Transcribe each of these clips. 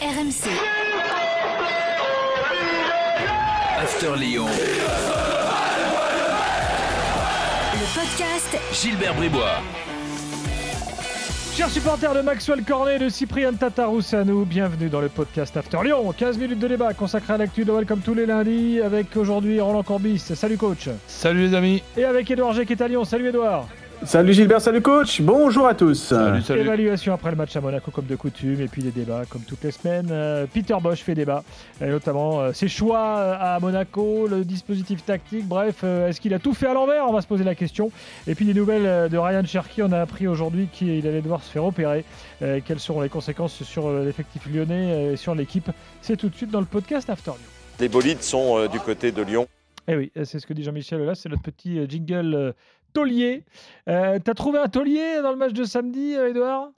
RMC. After Lyon. Le podcast Gilbert Bribois. Chers supporters de Maxwell Cornet et de Cyprien Tataroussanou, bienvenue dans le podcast After Lyon. 15 minutes de débat consacré à l'actu de comme tous les lundis avec aujourd'hui Roland Corbis. Salut coach. Salut les amis. Et avec Edouard G qui est à Lyon. Salut Edouard. Salut Gilbert, salut coach, bonjour à tous. Salut, salut. Évaluation après le match à Monaco comme de coutume et puis les débats comme toutes les semaines. Euh, Peter Bosch fait débat, et notamment euh, ses choix euh, à Monaco, le dispositif tactique, bref, euh, est-ce qu'il a tout fait à l'envers? On va se poser la question. Et puis les nouvelles de Ryan Cherky, on a appris aujourd'hui qu'il allait devoir se faire opérer. Quelles seront les conséquences sur l'effectif lyonnais et sur l'équipe? C'est tout de suite dans le podcast After Lyon. Les bolides sont du côté de Lyon. Eh oui, c'est ce que dit Jean-Michel là, c'est notre petit jingle taulier. Euh, T'as trouvé un taulier dans le match de samedi, euh, Edouard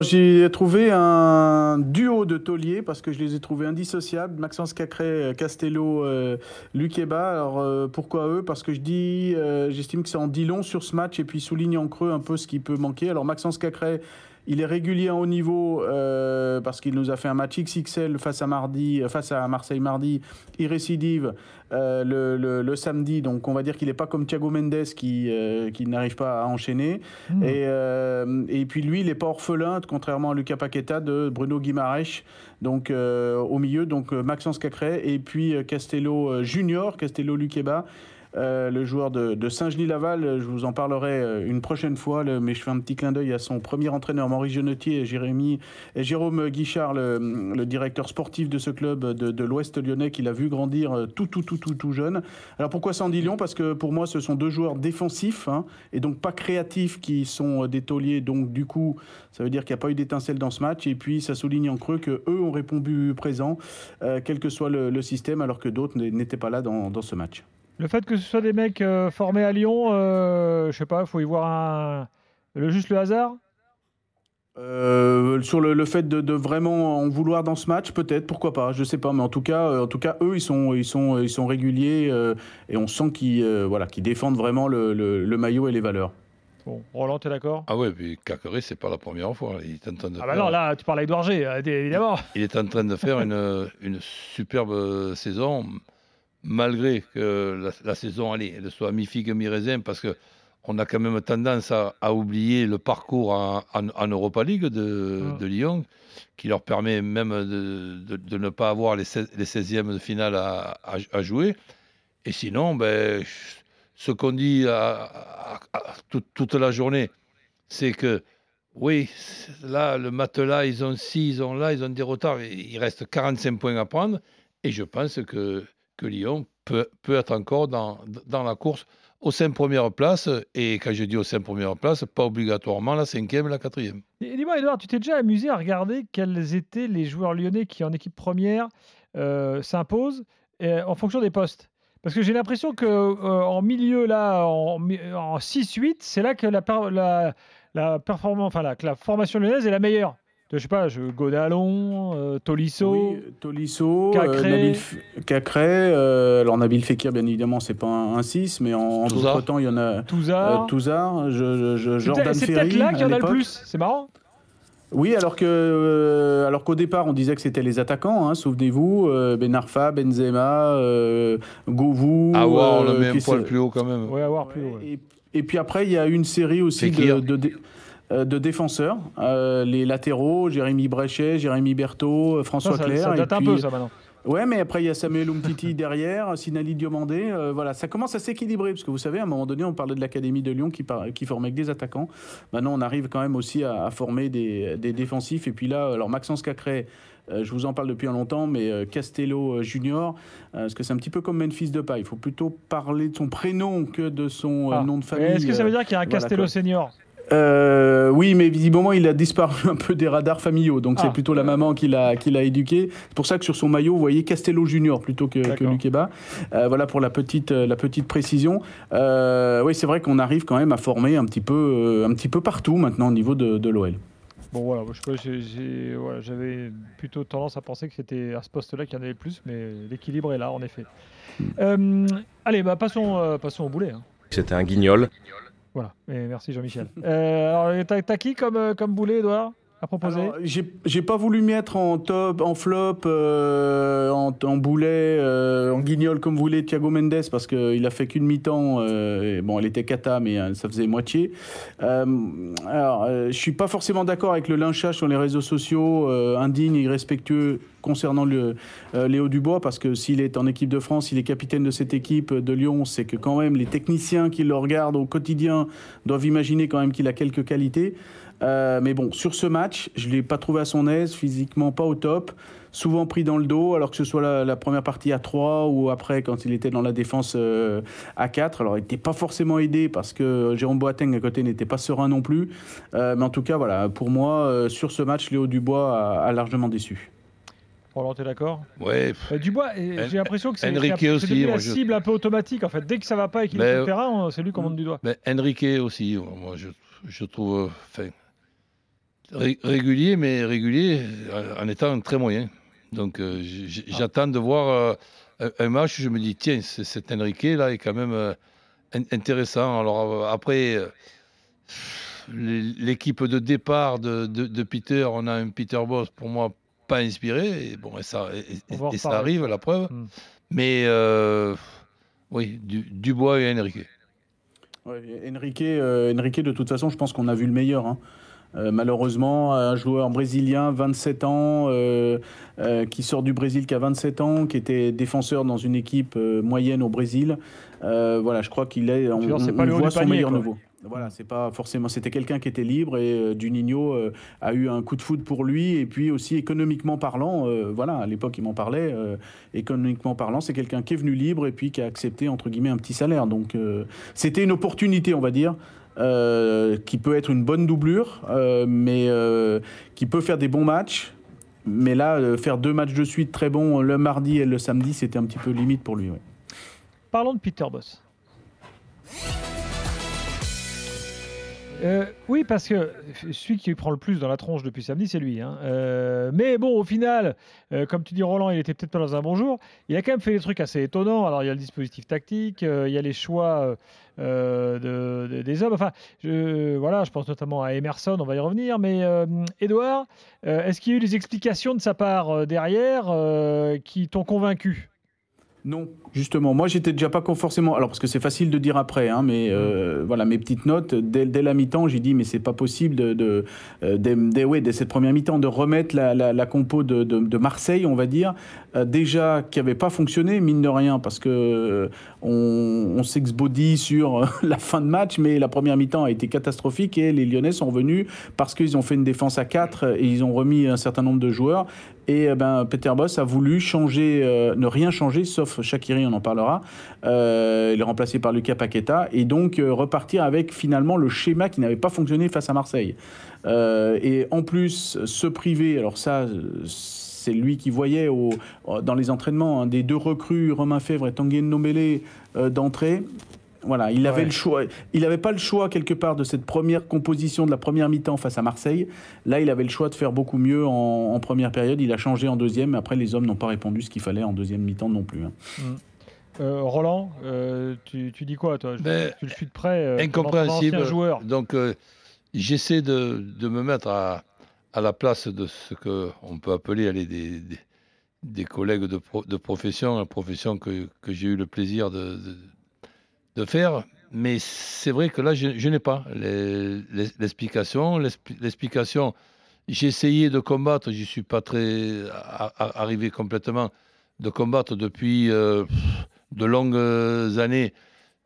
J'ai trouvé un duo de tauliers parce que je les ai trouvés indissociables. Maxence Cacré, euh, Castello, euh, Luqueba. Alors euh, pourquoi eux? Parce que je dis, euh, j'estime que ça en dit long sur ce match et puis souligne en creux un peu ce qui peut manquer. Alors Maxence Cacré, il est régulier en haut niveau euh, parce qu'il nous a fait un match XXL face à mardi, euh, face à Marseille mardi. Il récidive euh, le, le- le samedi, donc on va dire qu'il n'est pas comme Thiago Mendes qui, euh, qui n'arrive pas à enchaîner. Hmm. Et, et puis lui, il n'est pas orphelin, contrairement à Lucas Paqueta, de Bruno Guimaraes, donc au milieu, donc Maxence Cacré, et puis Castello Junior, Castello Luqueba. Euh, le joueur de, Saint-Genis-Laval, euh, je vous en parlerai euh, une prochaine fois, le- mais je fais un petit clin d'œil à son premier entraîneur, Maurice Genetier, et, Jérémy, et Jérôme Guichard, le, directeur sportif de ce club de, l'Ouest lyonnais, qu'il a vu grandir euh, tout, tout, tout, tout, tout jeune. Alors pourquoi Sandy Lyon? Parce que pour moi, ce sont deux joueurs défensifs hein, et donc pas créatifs qui sont euh, des tauliers. Donc du coup, ça veut dire qu'il n'y a pas eu d'étincelle dans ce match. Et puis ça souligne en creux que eux ont répondu présent, euh, quel que soit le, système, alors que d'autres n'étaient pas là dans ce match. Le fait que ce soit des mecs euh, formés à Lyon, euh, je sais pas, faut y voir un... le, juste le hasard? Euh, sur le, le fait de, de vraiment en vouloir dans ce match, peut-être, pourquoi pas, je sais pas, mais en tout cas, euh, en tout cas, eux, ils sont, ils sont, ils sont réguliers euh, et on sent qu'ils, euh, voilà, qu'ils défendent vraiment le, le- le maillot et les valeurs. Bon, Roland, t'es d'accord? Ah ouais, puis Cacré, c'est pas la première fois. Il est en train de Ah bah faire, non, là, tu parles à Edouard G, évidemment. il est en train de faire une, une superbe saison, malgré que la, la saison, allez, elle soit mi-figue, mi-raisin, parce que on a quand même tendance à, à oublier le parcours en, en- en Europa League de, Ah. de Lyon, qui leur permet même de, de- de ne pas avoir les, 16, les 16e de finale à, à- à jouer. Et sinon, ben, ce qu'on dit toute- toute la journée, c'est que oui, là, le matelas, ils ont ci, ils ont là, ils ont des retards. Il reste 45 points à prendre. Et je pense que, que Lyon peut, peut être encore dans, dans la course aux cinq premières places. Et quand je dis aux cinq premières places, pas obligatoirement la cinquième, la quatrième. Et dis-moi, Edouard, tu t'es déjà amusé à regarder quels étaient les joueurs lyonnais qui, en équipe première, euh, s'imposent euh, en fonction des postes? Parce que j'ai l'impression que euh, en milieu, là, en, en 6-8, c'est là que la, la, la performance, enfin, la, que la formation lyonnaise est la meilleure. Je sais pas, je, Godalon, euh, Tolisso. Oui, Tolisso, Cacré. euh, Nabil F- Cacré, euh, alors Nabil Fekir, bien évidemment, c'est pas un, un 6, mais en, en Touzard. d'autres temps, il y en a euh, Touzard. Touzard, je- je- Jordan peut-être- c'est Ferry. peut-être là qu'il y en a le plus. C'est marrant. Oui, alors que euh, alors qu'au départ, on disait que c'était les attaquants, hein, souvenez-vous, euh, Ben Arfa, Benzema, euh, Govou. Awar, on euh, le met un qui poil plus haut quand même. Ouais, avoir plus. ouais. Et, et puis après, il y a une série aussi de, Fekir. de, dé- de défenseurs, euh, les latéraux, Jérémy Bréchet, Jérémy Berthaud, euh, Ça, François ça, Clair. ça et date un peu, ça, maintenant. Ouais, mais après, il y a Samuel Umtiti derrière, Sinali Diomandé. euh, voilà, ça commence à s'équilibrer, parce que vous savez, à un moment donné, on parlait de l'Académie de Lyon qui, formait que des attaquants. Maintenant, on arrive quand même aussi à, à former des, des défensifs. Et puis là, alors Maxence Cacré, euh, je vous en parle depuis un longtemps, mais euh, Castello euh, Junior, euh, parce que c'est un petit peu comme Memphis Depay. Il faut plutôt parler de son prénom que de son euh, Ah. nom de famille. Est-ce que ça veut euh, dire qu'il y a un voilà, Castello quoi. senior? Euh, oui, mais visiblement, il a disparu un peu des radars familiaux. Donc, Ah. c'est plutôt la maman qui l'a, qui l'a éduqué. C'est pour ça que sur son maillot, vous voyez Castello Junior plutôt que, que. Luqueba. Euh, voilà pour la petite, euh, la petite précision. Euh, oui, c'est vrai qu'on arrive quand même à former un petit peu, un petit peu partout maintenant au niveau de, de l'OL. Bon voilà, j'avais plutôt tendance à penser que c'était à ce poste-là qu'il y en avait le plus, mais l'équilibre est là en effet. Euh, allez, bah passons, passons au boulet. hein. C'était un guignol. Voilà, et merci Jean-Michel. Euh, alors, t'as, t'as qui comme, euh, comme boulet, Edouard à proposer j'ai, pas voulu mettre en top, en flop, euh, en, boulet, euh, en guignol comme vous voulez, Thiago Mendes parce qu'il a fait qu'une mi-temps. euh, bon, elle était cata, mais ça faisait moitié. Alors, je suis pas forcément d'accord avec le lynchage sur les réseaux sociaux, indigne et irrespectueux concernant Léo Dubois, parce que s'il est en équipe de France, s'il est capitaine de cette équipe de Lyon, c'est que quand même les techniciens qui le regardent au quotidien doivent imaginer quand même qu'il a quelques qualités. Euh, mais bon, sur ce match, je ne l'ai pas trouvé à son aise, physiquement pas au top, souvent pris dans le dos, alors que ce soit la, la première partie à 3 ou après quand il était dans la défense euh, à 4. Alors il n'était pas forcément aidé parce que Jérôme Boateng à côté n'était pas serein non plus. Euh, mais en tout cas, voilà, pour moi, euh, sur ce match, Léo Dubois a, a largement déçu. Roland, t'es d'accord? Ouais, Euh, Dubois, j'ai l'impression que c'est aussi, la je- cible un peu automatique en fait. Dès que ça va pas et qu'il est Mais- sur le terrain, on- c'est lui qu'on monte du doigt. mais Enrique aussi, moi je, je trouve euh, enfin, ré- régulier, mais régulier euh, en étant très moyen. Donc euh, Ah. j'attends de voir euh, un, match où je me dis, tiens, c'est- cet Enrique là est quand même euh, in- intéressant. Alors euh, après, euh, l'é- l'équipe de départ de, de- de Peter, on a un Peter Boss pour moi pas inspiré. Et bon, et ça, et- et arrive, la preuve. Hmm. Mais euh, oui, du, Dubois et Enrique. Ouais, Enrique, euh, Enrique, de toute façon, je pense qu'on a vu le meilleur. hein. Euh, malheureusement, un joueur brésilien, 27 ans, euh, euh, qui sort du Brésil, qui a 27 ans, qui était défenseur dans une équipe moyenne au Brésil. Voilà, je crois qu'il est. On, on- pas le on voit son panier, meilleur quoi. niveau. Voilà, c'est pas forcément. C'était quelqu'un qui était libre et Juninho a eu un coup de foot pour lui et puis aussi économiquement parlant. voilà, à l'époque il m'en parlait. économiquement parlant, c'est quelqu'un qui est venu libre et puis qui a accepté entre guillemets un petit salaire. Donc c'était une opportunité, on va dire. Euh, qui peut être une bonne doublure, euh, mais euh, qui peut faire des bons matchs. Mais là, faire deux matchs de suite très bons le mardi et le samedi, c'était un petit peu limite pour lui. Parlons de Peter Boss. Euh, oui, parce que celui qui prend le plus dans la tronche depuis samedi, c'est lui. hein. Euh, mais bon, au final, euh, comme tu dis, Roland, il était peut-être pas dans un bon jour. Il a quand même fait des trucs assez étonnants. Alors, il y a le dispositif tactique, il y a les choix de- de- des hommes. Enfin, je, voilà, je pense notamment à Emerson, on va y revenir. Mais Edouard, est-ce qu'il y a eu des explications de sa part derrière qui t'ont convaincu? Non, justement. Moi, j'étais déjà pas forcément. Alors, parce que c'est facile de dire après, hein, mais euh, voilà, mes petites notes. Dès, dès la mi-temps, j'ai dit, mais c'est pas possible de, de, euh, dès, dès- ouais, dès cette première mi-temps, de remettre la, la- la compo de, de- de Marseille, on va dire, euh, déjà qui avait pas fonctionné, mine de rien, parce que euh, on, on s'exbodie sur la fin de match, mais la première mi-temps a été catastrophique et les Lyonnais sont revenus parce qu'ils ont fait une défense à 4 et ils ont remis un certain nombre de joueurs. Et eh ben, Peter Boss a voulu changer, euh, ne rien changer, sauf Shakiri, on en parlera. Euh, il est remplacé par Lucas Paqueta. Et donc euh, repartir avec finalement le schéma qui n'avait pas fonctionné face à Marseille. Euh, et en plus, se priver, alors ça, euh, c'est lui qui voyait dans les entraînements hein, des deux recrues, Romain Fèvre et Tanguy Ndombele, euh, d'entrée. Voilà, il avait Ouais. le choix. Il n'avait pas le choix quelque part de cette première composition de la première mi-temps face à Marseille. Là, il avait le choix de faire beaucoup mieux en, en première période. Il a changé en deuxième. Après, les hommes n'ont pas répondu ce qu'il fallait en deuxième mi-temps non plus. hein. Euh, Roland, euh, tu, tu dis quoi toi? Je- Ben, Tu le suis de près euh, incompréhensible. joueur. Donc, euh, j'essaie de, de me mettre à, à la place de ce qu'on peut appeler allez, des, des, des collègues de, pro- de profession, une profession que, que j'ai eu le plaisir de, de, de faire. Mais c'est vrai que là, je, je n'ai pas l'explication. L'expli- L'explication, j'ai essayé de combattre, j'y suis pas très arrivé complètement, de combattre depuis euh, de longues années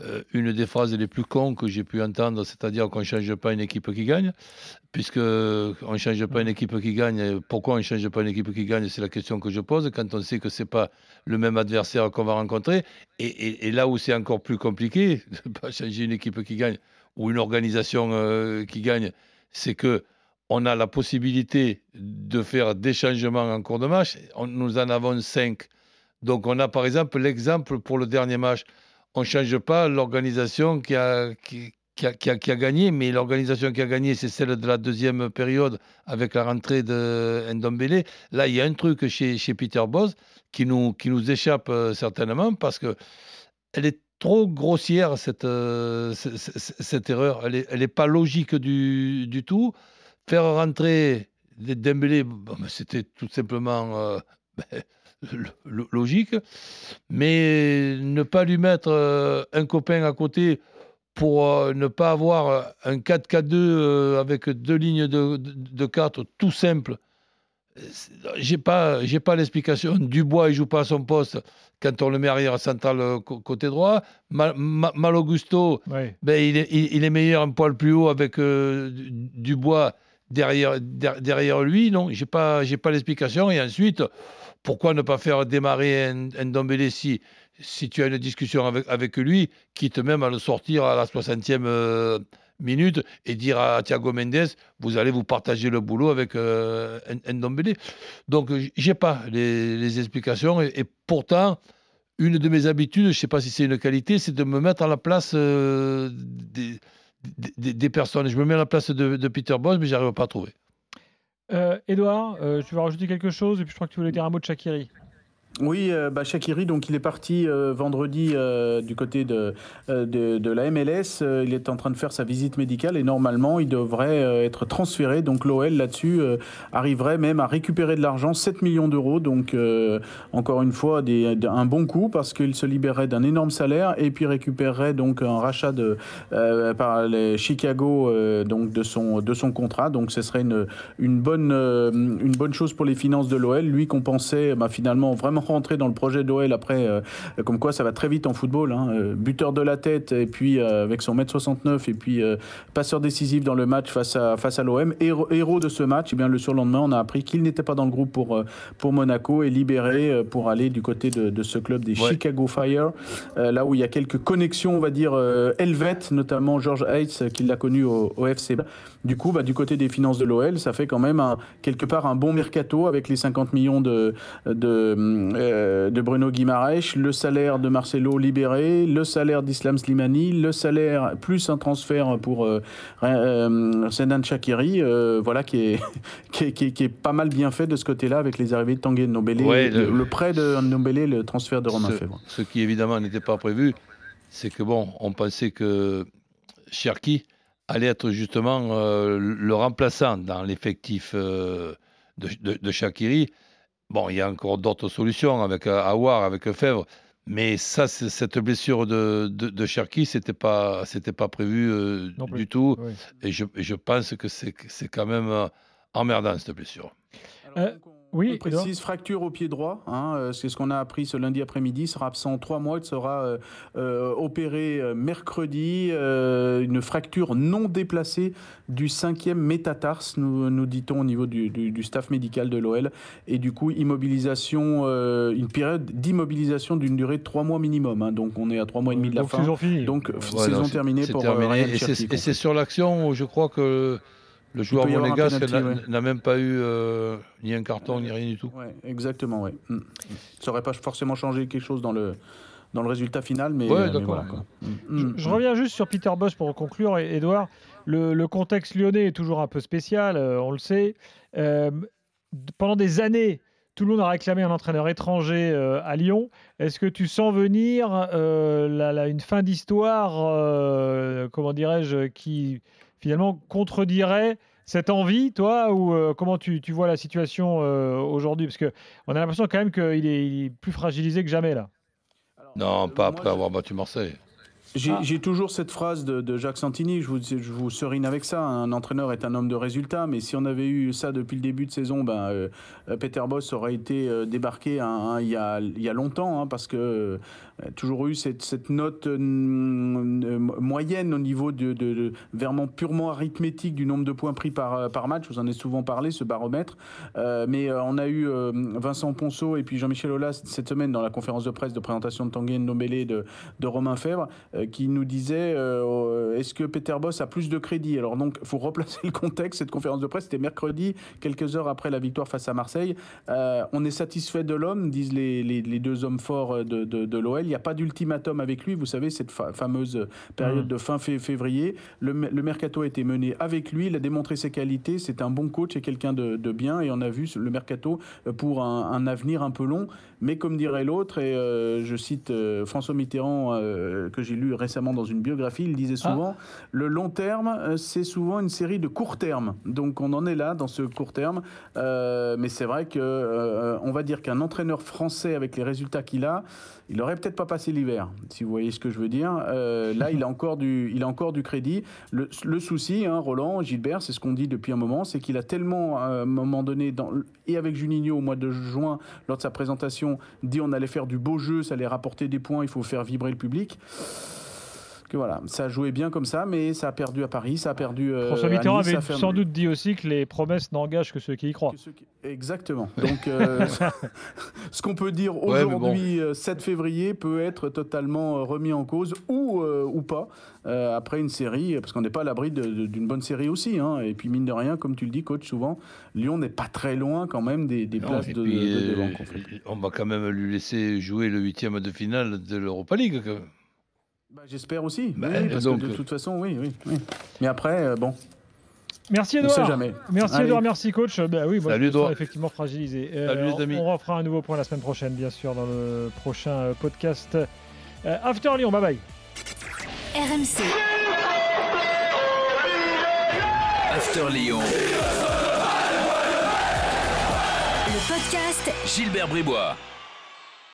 euh, une des phrases les plus cons que j'ai pu entendre, c'est-à-dire qu'on ne change pas une équipe qui gagne, puisque on ne change pas une équipe qui gagne. Pourquoi on ne change pas une équipe qui gagne C'est la question que je pose quand on sait que ce n'est pas le même adversaire qu'on va rencontrer. Et, là où c'est encore plus compliqué de ne pas changer une équipe qui gagne ou une organisation euh, qui gagne, c'est que on a la possibilité de faire des changements en cours de match. Nous en avons cinq. Donc on a par exemple l'exemple pour le dernier match on ne change pas l'organisation qui a, qui, a, qui a- qui a gagné, mais l'organisation qui a gagné, c'est celle de la deuxième période avec la rentrée de Ndombele. Là, il y a un truc chez, chez Peter Bosz qui nous, qui nous échappe euh, certainement parce que elle est trop grossière, cette, euh, cette erreur. Elle n'est elle est pas logique du, du tout. Faire rentrer Dembélé, c'était tout simplement ben, logique. Mais ne pas lui mettre un copain à côté pour ne pas avoir un 4-4-2 avec deux lignes de, de, 4 tout simple. J'ai pas, j'ai pas l'explication. Dubois, il joue pas à son poste quand on le met arrière central côté droit. Mal, Mal Augusto, ben, il, est, il, est, meilleur un poil plus haut avec Dubois derrière, derrière lui. Non, j'ai pas, j'ai pas l'explication. Et ensuite, pourquoi ne pas faire démarrer un, un si, tu as une discussion avec, avec lui, quitte même à le sortir à la 60e euh, minute et dire à Thiago Mendes, vous allez vous partager le boulot avec euh, Ndombele. Donc, j'ai pas les, explications et, pourtant, une de mes habitudes, je ne sais pas si c'est une qualité, c'est de me mettre à la place euh, des, des, personnes. Je me mets à la place de, Peter Boss, mais j'arrive pas à trouver. Edouard, euh, tu veux rajouter quelque chose? Et puis je crois que tu voulais dire un mot de Shakiri. Oui, euh, bah, Shakiri, donc il est parti euh, vendredi euh, du côté de, la MLS. il est en train de faire sa visite médicale et normalement il devrait être transféré. Donc l'OL là-dessus arriverait même à récupérer de l'argent, 7 millions d'euros. Donc encore une fois un bon coup parce qu'il se libérerait d'un énorme salaire et puis récupérerait donc un rachat par les Chicago donc de son, de son contrat. Donc ce serait une, une, bonne, une bonne chose pour les finances de l'OL. Lui qu'on pensait bah, finalement vraiment rentrer dans le projet d'OL après, euh, comme quoi ça va très vite en football. Hein. Euh, buteur de la tête, et puis euh, avec son mètre 69, et puis passeur décisif dans le match face à, face à l'OM. Héros, héros, de ce match, et eh bien le surlendemain, on a appris qu'il n'était pas dans le groupe pour, pour Monaco et libéré pour aller du côté de, ce club des Chicago Fire, là où il y a quelques connexions, on va dire, helvètes, notamment George Hayes, qui l'a connu au, au, FC. Du coup, bah, du côté des finances de l'OL, ça fait quand même un, quelque part un bon mercato avec les 50 millions de, de, euh, de Bruno Guimaraes, le salaire de Marcelo libéré, le salaire d'Islam Slimani, le salaire plus un transfert pour euh, euh Senan Shakiri, euh, voilà qui est, qui est, qui, est, pas mal bien fait de ce côté-là avec les arrivées de Tanguy Ndombele, le, prêt de Ndombele, le transfert de Romain ce, Fèvre. Ce qui évidemment n'était pas prévu, c'est que bon, on pensait que Cherki allait être justement le remplaçant dans l'effectif de, de, de Shakiri. Bon, il y a encore d'autres solutions avec euh, Awar, avec Fèvre. Mais ça, cette blessure de, de, de Cherki, c'était pas, c'était pas prévu euh, du tout. Et, je, je, pense que c'est, quand même euh, emmerdant cette blessure. Oui, précise fracture au pied droit. Hein, euh, c'est ce qu'on a appris ce lundi après-midi. Il sera absent trois mois. Il sera euh, euh, opéré mercredi. une fracture non déplacée du cinquième métatarse, nous, nous dit-on au niveau du, du, staff médical de l'OL. Et du coup, immobilisation, une période d'immobilisation d'une durée de trois mois minimum. Hein. donc on est à trois mois et demi de la fin. Saison finie. Donc saison terminée pour terminé. Et c'est sur l'action où je crois que le joueur monégasque n'a même pas eu euh, ni un carton ni rien du tout. Ouais, exactement, oui. Mm. Ça n'aurait pas forcément changé quelque chose dans le, dans le résultat final, mais, ouais, voilà, mm. je, reviens juste sur Peter Boss pour conclure, Edouard. Le, le, contexte lyonnais est toujours un peu spécial, euh, on le sait. Euh, pendant des années, tout le monde a réclamé un entraîneur étranger à Lyon. Est-ce que tu sens venir la, une fin d'histoire, comment dirais-je, qui finalement contredirait cette envie, toi, ou euh, comment tu, vois la situation euh, aujourd'hui? Parce qu'on a l'impression quand même qu'il est, plus fragilisé que jamais là. non, pas après avoir battu Marseille. Ah. J'ai toujours cette phrase de, Jacques Santini, je vous, je vous, serine avec ça, un entraîneur est un homme de résultats, mais si on avait eu ça depuis le début de saison, ben, euh, Peter Boss aurait été euh, débarqué il, y a, il, y a, longtemps, hein, parce que euh, toujours eu cette, cette note moyenne au niveau de, de, vraiment purement arithmétique du nombre de points pris par, par match, vous en avez souvent parlé, ce baromètre, mais on a eu Vincent Ponceau et puis Jean-Michel Aulas cette semaine dans la conférence de presse de présentation de Tanguy Ndombele de, de Romain Fèvre, euh, qui nous disait euh, est-ce que Peter Boss a plus de crédit? Alors donc, il faut replacer le contexte. Cette conférence de presse, c'était mercredi, quelques heures après la victoire face à Marseille. Euh, on est satisfait de l'homme, disent les, les, deux hommes forts de, de, l'OL. Il n'y a pas d'ultimatum avec lui. Vous savez, cette fameuse période mmh. de fin février. Le, le, mercato a été mené avec lui. Il a démontré ses qualités. C'est un bon coach et quelqu'un de, bien. Et on a vu le mercato pour un, un avenir un peu long. Mais comme dirait l'autre, et je cite François Mitterrand, que j'ai lu lu récemment dans une biographie, il disait souvent le long terme, euh, c'est souvent une série de court terme. Donc on en est là dans ce court terme. Euh, mais c'est vrai que euh, on va dire qu'un entraîneur français avec les résultats qu'il a, il aurait peut-être pas passé l'hiver, si vous voyez ce que je veux dire. Euh, là, il a encore du, il a encore du crédit. Le, le souci, hein, Roland, Gilbert, c'est ce qu'on dit depuis un moment, c'est qu'il a tellement, à un moment donné, dans, et avec Juninho au mois de juin, lors de sa présentation, dit on allait faire du beau jeu, ça allait rapporter des points, il faut faire vibrer le public. Que voilà, ça joué bien comme ça, mais ça a perdu à Paris, ça a perdu. euh, François à Mitterrand Nice, avait sans doute dit aussi que les promesses n'engagent que ceux qui y croient. qui- Exactement. Donc, euh, ce qu'on peut dire Ouais, aujourd'hui, euh, 7 février, peut être totalement euh, remis en cause ou, euh, ou pas euh, après une série, parce qu'on n'est pas à l'abri d'une bonne série aussi. hein. Et puis, mine de rien, comme tu le dis, coach, souvent, Lyon n'est pas très loin quand même des, des Non, places de, puis, de- de euh, devant, en fait. on va quand même lui laisser jouer le huitième de finale de l'Europa League. quand même. Bah, J'espère aussi. Bah, Oui, oui, parce donc, que de euh, toute façon, oui, oui. oui. Mais après, euh, bon, Merci on ne Edouard. sait jamais. Merci Allez. Edouard, merci coach. Bah oui, moi, Salut, Edouard. effectivement fragilisé. Euh, Salut, les amis. On refera un nouveau point la semaine prochaine, bien sûr, dans le prochain podcast. Euh, After Lyon, bye bye. RMC, After Lyon. le podcast Gilbert Bribois.